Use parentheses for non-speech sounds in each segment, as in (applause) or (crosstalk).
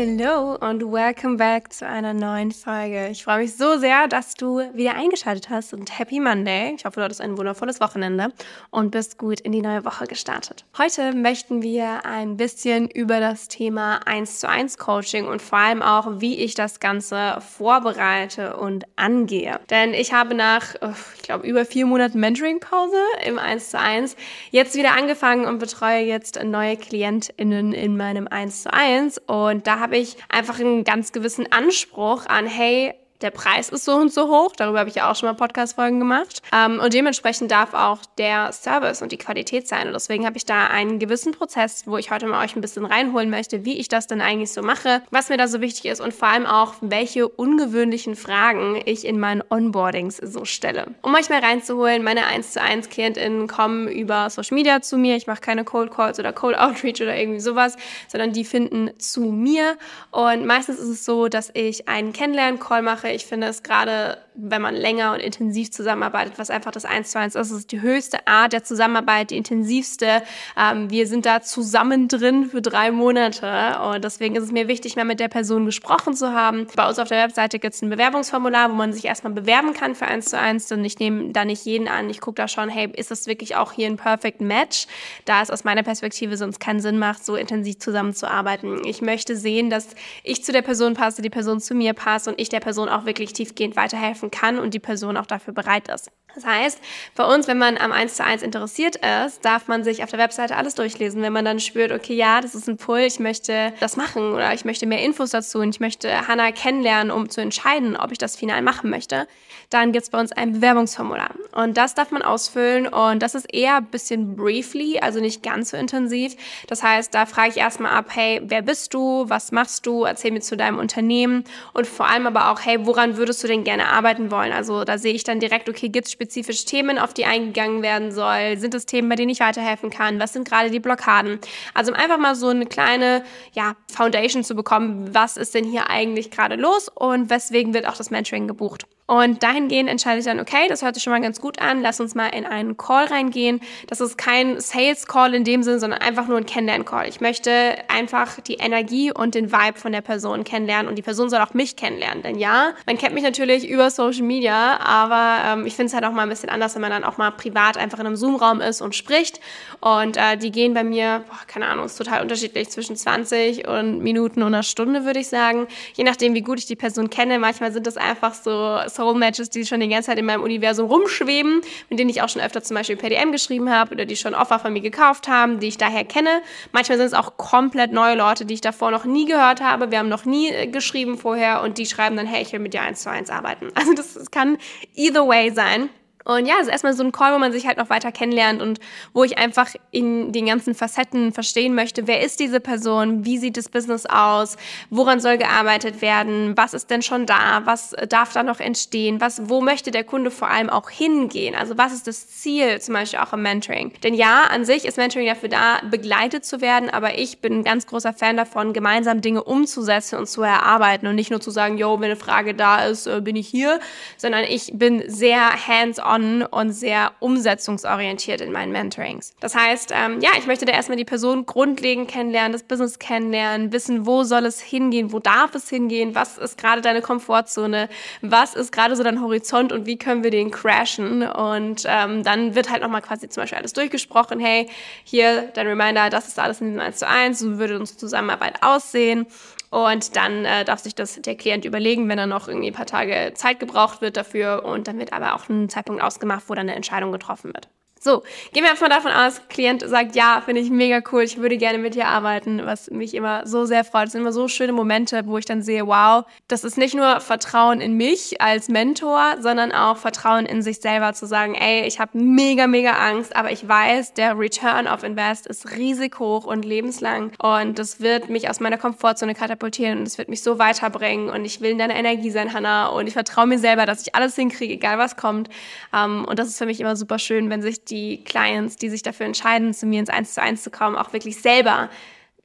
Hello und welcome back zu einer neuen Folge. Ich freue mich so sehr, dass du wieder eingeschaltet hast und Happy Monday. Ich hoffe, du hattest ein wundervolles Wochenende und bist gut in die neue Woche gestartet. Heute möchten wir ein bisschen über das Thema 1 zu 1 Coaching und vor allem auch, wie ich das Ganze vorbereite und angehe. Denn ich habe nach, ich glaube, über vier Monaten Mentoring-Pause im 1 zu 1 jetzt wieder angefangen und betreue jetzt neue KlientInnen in meinem 1 zu 1 und da habe habe ich einfach einen ganz gewissen Anspruch an, hey, der Preis ist so und so hoch. Darüber habe ich ja auch schon mal Podcast-Folgen gemacht. Ähm, und dementsprechend darf auch der Service und die Qualität sein. Und deswegen habe ich da einen gewissen Prozess, wo ich heute mal euch ein bisschen reinholen möchte, wie ich das denn eigentlich so mache, was mir da so wichtig ist und vor allem auch, welche ungewöhnlichen Fragen ich in meinen Onboardings so stelle. Um euch mal reinzuholen, meine 1 zu 1 KlientInnen kommen über Social Media zu mir. Ich mache keine Cold Calls oder Cold Outreach oder irgendwie sowas, sondern die finden zu mir. Und meistens ist es so, dass ich einen Kennenlernen-Call mache Sache. Ich finde es gerade, wenn man länger und intensiv zusammenarbeitet, was einfach das Eins zu eins ist, ist die höchste Art der Zusammenarbeit, die intensivste. Ähm, wir sind da zusammen drin für drei Monate und deswegen ist es mir wichtig, mal mit der Person gesprochen zu haben. Bei uns auf der Webseite gibt es ein Bewerbungsformular, wo man sich erstmal bewerben kann für Eins zu eins und ich nehme da nicht jeden an. Ich gucke da schon, hey, ist das wirklich auch hier ein Perfect Match? Da es aus meiner Perspektive sonst keinen Sinn macht, so intensiv zusammenzuarbeiten. Ich möchte sehen, dass ich zu der Person passe, die Person zu mir passt und ich der Person auch auch wirklich tiefgehend weiterhelfen kann und die Person auch dafür bereit ist. Das heißt, bei uns, wenn man am 1 zu 1 interessiert ist, darf man sich auf der Webseite alles durchlesen. Wenn man dann spürt, okay, ja, das ist ein Pull, ich möchte das machen oder ich möchte mehr Infos dazu und ich möchte Hannah kennenlernen, um zu entscheiden, ob ich das final machen möchte, dann gibt es bei uns ein Bewerbungsformular. Und das darf man ausfüllen und das ist eher ein bisschen briefly, also nicht ganz so intensiv. Das heißt, da frage ich erstmal ab, hey, wer bist du, was machst du, erzähl mir zu deinem Unternehmen und vor allem aber auch, hey, woran würdest du denn gerne arbeiten wollen? Also da sehe ich dann direkt, okay, gibt es spezifische Themen, auf die eingegangen werden soll? Sind es Themen, bei denen ich weiterhelfen kann? Was sind gerade die Blockaden? Also um einfach mal so eine kleine ja, Foundation zu bekommen, was ist denn hier eigentlich gerade los und weswegen wird auch das Mentoring gebucht? Und dahingehend entscheide ich dann, okay, das hört sich schon mal ganz gut an, lass uns mal in einen Call reingehen. Das ist kein Sales-Call in dem Sinn, sondern einfach nur ein Kennenlern-Call. Ich möchte einfach die Energie und den Vibe von der Person kennenlernen und die Person soll auch mich kennenlernen. Denn ja, man kennt mich natürlich über Social Media, aber ähm, ich finde es halt auch mal ein bisschen anders, wenn man dann auch mal privat einfach in einem Zoom-Raum ist und spricht. Und äh, die gehen bei mir, boah, keine Ahnung, ist total unterschiedlich, zwischen 20 und Minuten und einer Stunde, würde ich sagen. Je nachdem, wie gut ich die Person kenne. Manchmal sind das einfach so Soul-Matches, die schon die ganze Zeit in meinem Universum rumschweben, mit denen ich auch schon öfter zum Beispiel per DM geschrieben habe oder die schon Offer von mir gekauft haben, die ich daher kenne. Manchmal sind es auch komplett neue Leute, die ich davor noch nie gehört habe. Wir haben noch nie äh, geschrieben vorher und die schreiben dann, hey, ich will mit dir eins zu eins arbeiten. (laughs) Also das, das kann either way sein. Und ja, es ist erstmal so ein Call, wo man sich halt noch weiter kennenlernt und wo ich einfach in den ganzen Facetten verstehen möchte, wer ist diese Person, wie sieht das Business aus, woran soll gearbeitet werden, was ist denn schon da, was darf da noch entstehen, was, wo möchte der Kunde vor allem auch hingehen, also was ist das Ziel zum Beispiel auch im Mentoring. Denn ja, an sich ist Mentoring dafür da, begleitet zu werden, aber ich bin ein ganz großer Fan davon, gemeinsam Dinge umzusetzen und zu erarbeiten und nicht nur zu sagen, yo, wenn eine Frage da ist, äh, bin ich hier, sondern ich bin sehr hands-on on und sehr umsetzungsorientiert in meinen Mentorings. Das heißt, ähm, ja, ich möchte da erstmal die Person grundlegend kennenlernen, das Business kennenlernen, wissen, wo soll es hingehen, wo darf es hingehen, was ist gerade deine Komfortzone, was ist gerade so dein Horizont und wie können wir den crashen. Und ähm, dann wird halt nochmal quasi zum Beispiel alles durchgesprochen, hey, hier dein Reminder, das ist alles in diesem 1 zu 1, so würde unsere Zusammenarbeit aussehen. Und dann äh, darf sich das der Klient überlegen, wenn er noch irgendwie ein paar Tage Zeit gebraucht wird dafür. Und dann wird aber auch ein Zeitpunkt ausgemacht, wo dann eine Entscheidung getroffen wird. So, gehen wir einfach davon aus, Klient sagt, ja, finde ich mega cool, ich würde gerne mit dir arbeiten, was mich immer so sehr freut. Es sind immer so schöne Momente, wo ich dann sehe, wow, das ist nicht nur Vertrauen in mich als Mentor, sondern auch Vertrauen in sich selber zu sagen, ey, ich habe mega, mega Angst, aber ich weiß, der Return of Invest ist riesig hoch und lebenslang und das wird mich aus meiner Komfortzone katapultieren und es wird mich so weiterbringen und ich will in deiner Energie sein, Hannah, und ich vertraue mir selber, dass ich alles hinkriege, egal was kommt. Ähm, und das ist für mich immer super schön, wenn sich die Clients, die sich dafür entscheiden, zu mir ins Eins zu eins zu kommen, auch wirklich selber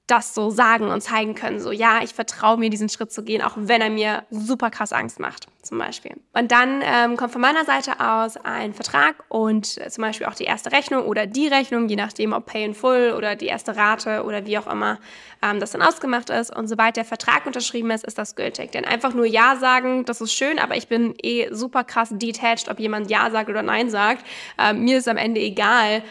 das so sagen und zeigen können. So, ja, ich vertraue mir, diesen Schritt zu gehen, auch wenn er mir super krass Angst macht, zum Beispiel. Und dann ähm, kommt von meiner Seite aus ein Vertrag und äh, zum Beispiel auch die erste Rechnung oder die Rechnung, je nachdem, ob Pay in Full oder die erste Rate oder wie auch immer ähm, das dann ausgemacht ist. Und sobald der Vertrag unterschrieben ist, ist das gültig. Denn einfach nur Ja sagen, das ist schön, aber ich bin eh super krass detached, ob jemand Ja sagt oder Nein sagt. Ähm, mir ist am Ende egal,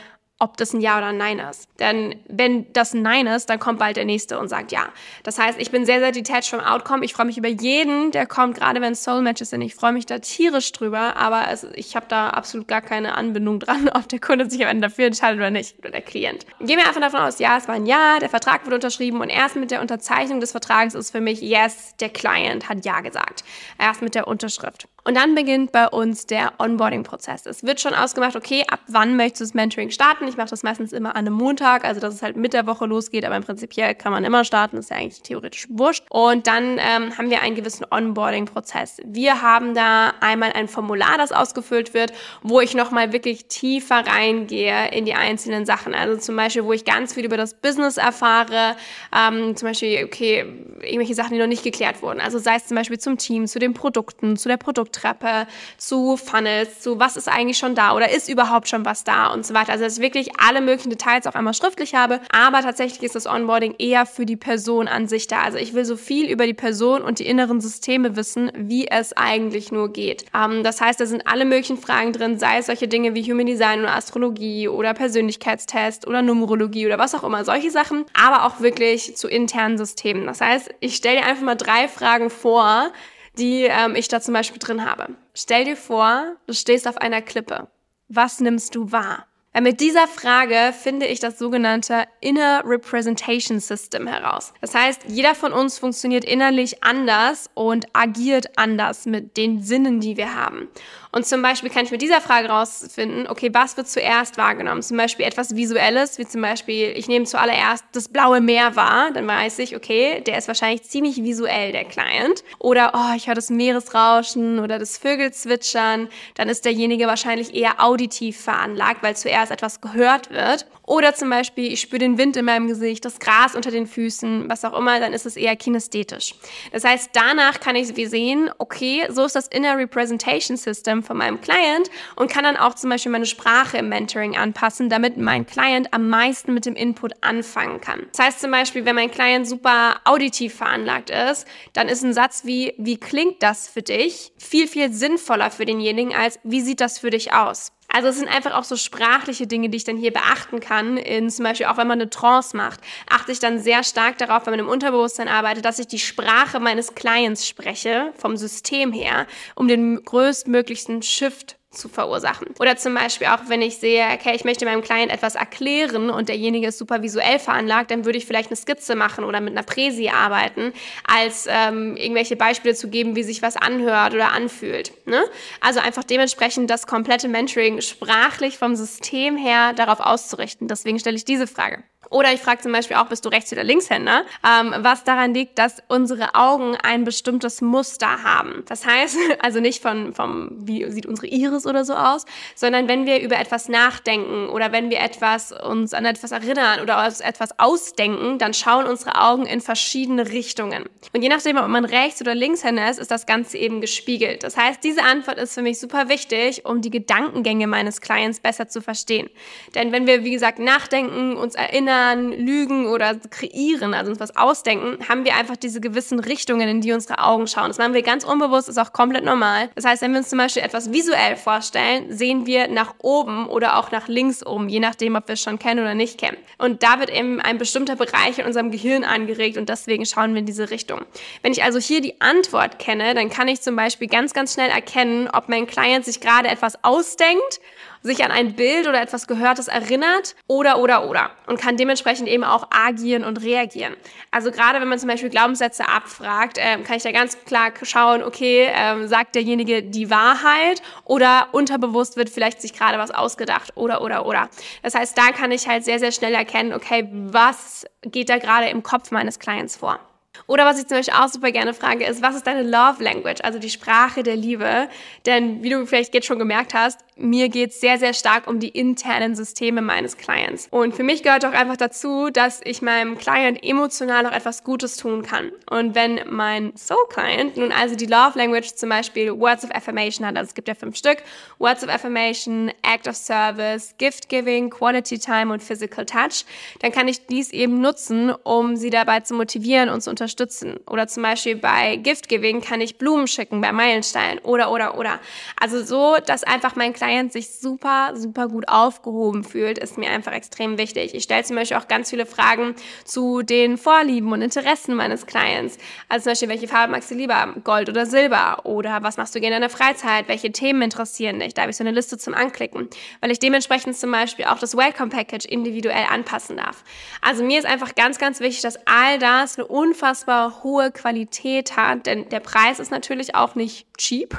ob das ein Ja oder ein Nein ist. Denn wenn das ein Nein ist, dann kommt bald der Nächste und sagt Ja. Das heißt, ich bin sehr, sehr detached vom Outcome. Ich freue mich über jeden, der kommt, gerade wenn es Soul-Matches sind. Ich freue mich da tierisch drüber, aber es, ich habe da absolut gar keine Anbindung dran, (laughs) ob der Kunde sich am Ende dafür entscheidet oder nicht, oder der Klient. Gehen wir einfach davon aus, ja, es war ein Ja, der Vertrag wurde unterschrieben und erst mit der Unterzeichnung des Vertrages ist für mich, yes, der Client hat Ja gesagt. Erst mit der Unterschrift. Und dann beginnt bei uns der Onboarding-Prozess. Es wird schon ausgemacht, okay, ab wann möchtest du das Mentoring starten? Ich mache das meistens immer an einem Montag, also dass es halt mit der Woche losgeht, aber im Prinzip kann man immer starten, ist ja eigentlich theoretisch wurscht. Und dann ähm, haben wir einen gewissen Onboarding-Prozess. Wir haben da einmal ein Formular, das ausgefüllt wird, wo ich nochmal wirklich tiefer reingehe in die einzelnen Sachen. Also zum Beispiel, wo ich ganz viel über das Business erfahre, ähm, zum Beispiel, okay, irgendwelche Sachen, die noch nicht geklärt wurden. Also sei es zum Beispiel zum Team, zu den Produkten, zu der Produkt Treppe zu Funnels, zu was ist eigentlich schon da oder ist überhaupt schon was da und so weiter. Also dass ich wirklich alle möglichen Details auch einmal schriftlich habe, aber tatsächlich ist das Onboarding eher für die Person an sich da. Also ich will so viel über die Person und die inneren Systeme wissen, wie es eigentlich nur geht. Ähm, das heißt, da sind alle möglichen Fragen drin, sei es solche Dinge wie Human Design oder Astrologie oder Persönlichkeitstest oder Numerologie oder was auch immer, solche Sachen, aber auch wirklich zu internen Systemen. Das heißt, ich stelle dir einfach mal drei Fragen vor, die ähm, ich da zum Beispiel drin habe. Stell dir vor, du stehst auf einer Klippe. Was nimmst du wahr? Weil mit dieser Frage finde ich das sogenannte Inner Representation System heraus. Das heißt, jeder von uns funktioniert innerlich anders und agiert anders mit den Sinnen, die wir haben. Und zum Beispiel kann ich mit dieser Frage rausfinden, okay, was wird zuerst wahrgenommen? Zum Beispiel etwas Visuelles, wie zum Beispiel, ich nehme zuallererst das blaue Meer wahr, dann weiß ich, okay, der ist wahrscheinlich ziemlich visuell, der Client. Oder, oh, ich höre das Meeresrauschen oder das Vögelzwitschern, dann ist derjenige wahrscheinlich eher auditiv veranlagt, weil zuerst etwas gehört wird. Oder zum Beispiel, ich spüre den Wind in meinem Gesicht, das Gras unter den Füßen, was auch immer, dann ist es eher kinesthetisch. Das heißt, danach kann ich wie sehen, okay, so ist das Inner Representation System von meinem Client und kann dann auch zum Beispiel meine Sprache im Mentoring anpassen, damit mein Client am meisten mit dem Input anfangen kann. Das heißt zum Beispiel, wenn mein Client super auditiv veranlagt ist, dann ist ein Satz wie, wie klingt das für dich, viel, viel sinnvoller für denjenigen als, wie sieht das für dich aus? Also es sind einfach auch so sprachliche Dinge, die ich dann hier beachten kann. In zum Beispiel auch wenn man eine Trance macht, achte ich dann sehr stark darauf, wenn man im Unterbewusstsein arbeitet, dass ich die Sprache meines Clients spreche, vom System her, um den größtmöglichsten Shift zu verursachen. Oder zum Beispiel auch, wenn ich sehe, okay, ich möchte meinem Client etwas erklären und derjenige ist super visuell veranlagt, dann würde ich vielleicht eine Skizze machen oder mit einer Präsi arbeiten, als ähm, irgendwelche Beispiele zu geben, wie sich was anhört oder anfühlt. Ne? Also einfach dementsprechend das komplette Mentoring sprachlich vom System her darauf auszurichten. Deswegen stelle ich diese Frage. Oder ich frage zum Beispiel auch, bist du Rechts- oder Linkshänder? Ähm, was daran liegt, dass unsere Augen ein bestimmtes Muster haben. Das heißt, (laughs) also nicht von, vom, wie sieht unsere Iris oder so aus, sondern wenn wir über etwas nachdenken oder wenn wir etwas, uns an etwas erinnern oder uns etwas ausdenken, dann schauen unsere Augen in verschiedene Richtungen. Und je nachdem, ob man Rechts- oder Linkshänder ist, ist das Ganze eben gespiegelt. Das heißt, diese Antwort ist für mich super wichtig, um die Gedankengänge meines Clients besser zu verstehen. Denn wenn wir, wie gesagt, nachdenken, uns erinnern, erinnern, lügen oder kreieren, also uns was ausdenken, haben wir einfach diese gewissen Richtungen, in die unsere Augen schauen. Das machen wir ganz unbewusst, ist auch komplett normal. Das heißt, wenn wir uns zum Beispiel etwas visuell vorstellen, sehen wir nach oben oder auch nach links oben, je nachdem, ob wir es schon kennen oder nicht kennen. Und da wird eben ein bestimmter Bereich in unserem Gehirn angeregt und deswegen schauen wir in diese Richtung. Wenn ich also hier die Antwort kenne, dann kann ich zum Beispiel ganz, ganz schnell erkennen, ob mein Client sich gerade etwas ausdenkt sich an ein Bild oder etwas Gehörtes erinnert oder, oder, oder und kann dementsprechend eben auch agieren und reagieren. Also gerade wenn man zum Beispiel Glaubenssätze abfragt, äh, kann ich da ganz klar schauen, okay, äh, sagt derjenige die Wahrheit oder unterbewusst wird vielleicht sich gerade was ausgedacht oder, oder, oder. Das heißt, da kann ich halt sehr, sehr schnell erkennen, okay, was geht da gerade im Kopf meines Clients vor. Oder was ich zum Beispiel auch super gerne frage, ist, was ist deine Love Language, also die Sprache der Liebe? Denn wie du vielleicht jetzt schon gemerkt hast, mir geht es sehr, sehr stark um die internen Systeme meines Clients. Und für mich gehört auch einfach dazu, dass ich meinem Client emotional noch etwas Gutes tun kann. Und wenn mein Soul-Client nun also die Love Language zum Beispiel Words of Affirmation hat, also es gibt ja fünf Stück, Words of Affirmation, Act of Service, Gift Giving, Quality Time und Physical Touch, dann kann ich dies eben nutzen, um sie dabei zu motivieren und zu unterstützen. Oder zum Beispiel bei Gift Giving kann ich Blumen schicken bei Meilenstein oder, oder, oder. Also so, dass einfach mein Client sich super, super gut aufgehoben fühlt, ist mir einfach extrem wichtig. Ich stelle zum Beispiel auch ganz viele Fragen zu den Vorlieben und Interessen meines Clients. Also zum Beispiel, welche Farbe magst du lieber? Gold oder Silber? Oder was machst du gerne in der Freizeit? Welche Themen interessieren dich? Da habe ich so eine Liste zum Anklicken, weil ich dementsprechend zum Beispiel auch das Welcome Package individuell anpassen darf. Also mir ist einfach ganz, ganz wichtig, dass all das eine unfassbar hohe Qualität hat, denn der Preis ist natürlich auch nicht cheap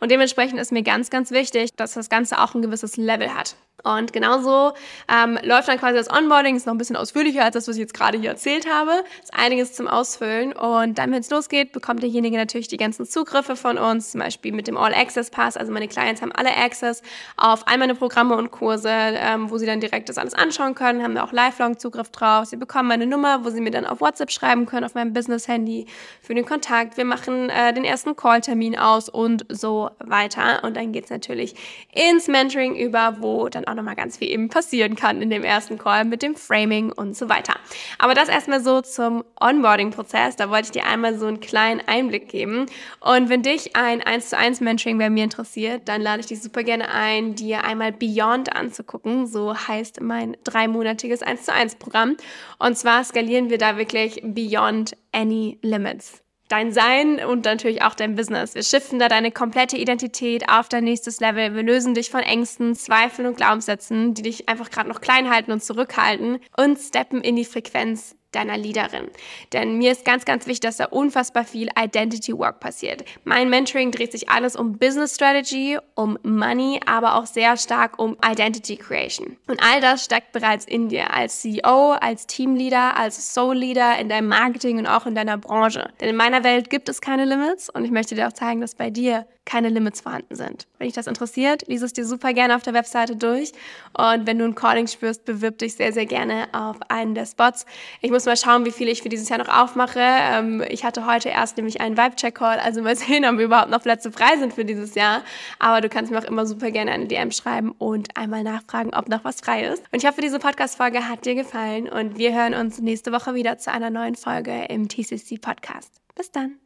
und dementsprechend ist mir ganz, ganz wichtig, dass das Ganze auch ein gewisses Level hat. Und genauso ähm, läuft dann quasi das Onboarding, ist noch ein bisschen ausführlicher als das, was ich jetzt gerade hier erzählt habe. Ist einiges zum Ausfüllen. Und dann, wenn es losgeht, bekommt derjenige natürlich die ganzen Zugriffe von uns, zum Beispiel mit dem All Access Pass. Also meine Clients haben alle Access auf all meine Programme und Kurse, ähm, wo sie dann direkt das alles anschauen können, haben da auch lifelong Zugriff drauf. Sie bekommen meine Nummer, wo sie mir dann auf WhatsApp schreiben können, auf meinem Business-Handy für den Kontakt. Wir machen äh, den ersten Call-Termin aus und so weiter. Und dann geht's natürlich ins Mentoring über, wo dann auch nochmal ganz viel eben passieren kann in dem ersten Call mit dem Framing und so weiter. Aber das erstmal so zum Onboarding-Prozess. Da wollte ich dir einmal so einen kleinen Einblick geben. Und wenn dich ein 1 zu 1 Mentoring bei mir interessiert, dann lade ich dich super gerne ein, dir einmal Beyond anzugucken. So heißt mein dreimonatiges 1 zu 1 Programm. Und zwar skalieren wir da wirklich Beyond Any Limits dein Sein und natürlich auch dein Business. Wir shiften da deine komplette Identität auf dein nächstes Level. Wir lösen dich von Ängsten, Zweifeln und Glaubenssätzen, die dich einfach gerade noch klein halten und zurückhalten und steppen in die Frequenz deiner Leaderin. Denn mir ist ganz, ganz wichtig, dass da unfassbar viel Identity Work passiert. Mein Mentoring dreht sich alles um Business Strategy, um Money, aber auch sehr stark um Identity Creation. Und all das steckt bereits in dir als CEO, als Teamleader, als Soul Leader, in deinem Marketing und auch in deiner Branche. Denn in meiner Welt gibt es keine Limits und ich möchte dir auch zeigen, dass bei dir keine Limits vorhanden sind. Wenn dich das interessiert, lies es dir super gerne auf der Webseite durch. Und wenn du ein Calling spürst, bewirb dich sehr, sehr gerne auf einen der Spots. Ich muss mal schauen, wie viele ich für dieses Jahr noch aufmache. Ähm, ich hatte heute erst nämlich einen Vibe-Check-Call, also mal (laughs) sehen, ob wir überhaupt noch Plätze frei sind für dieses Jahr. Aber du kannst mir auch immer super gerne eine DM schreiben und einmal nachfragen, ob noch was frei ist. Und ich hoffe, diese Podcast-Folge hat dir gefallen und wir hören uns nächste Woche wieder zu einer neuen Folge im TCC Podcast. Bis dann.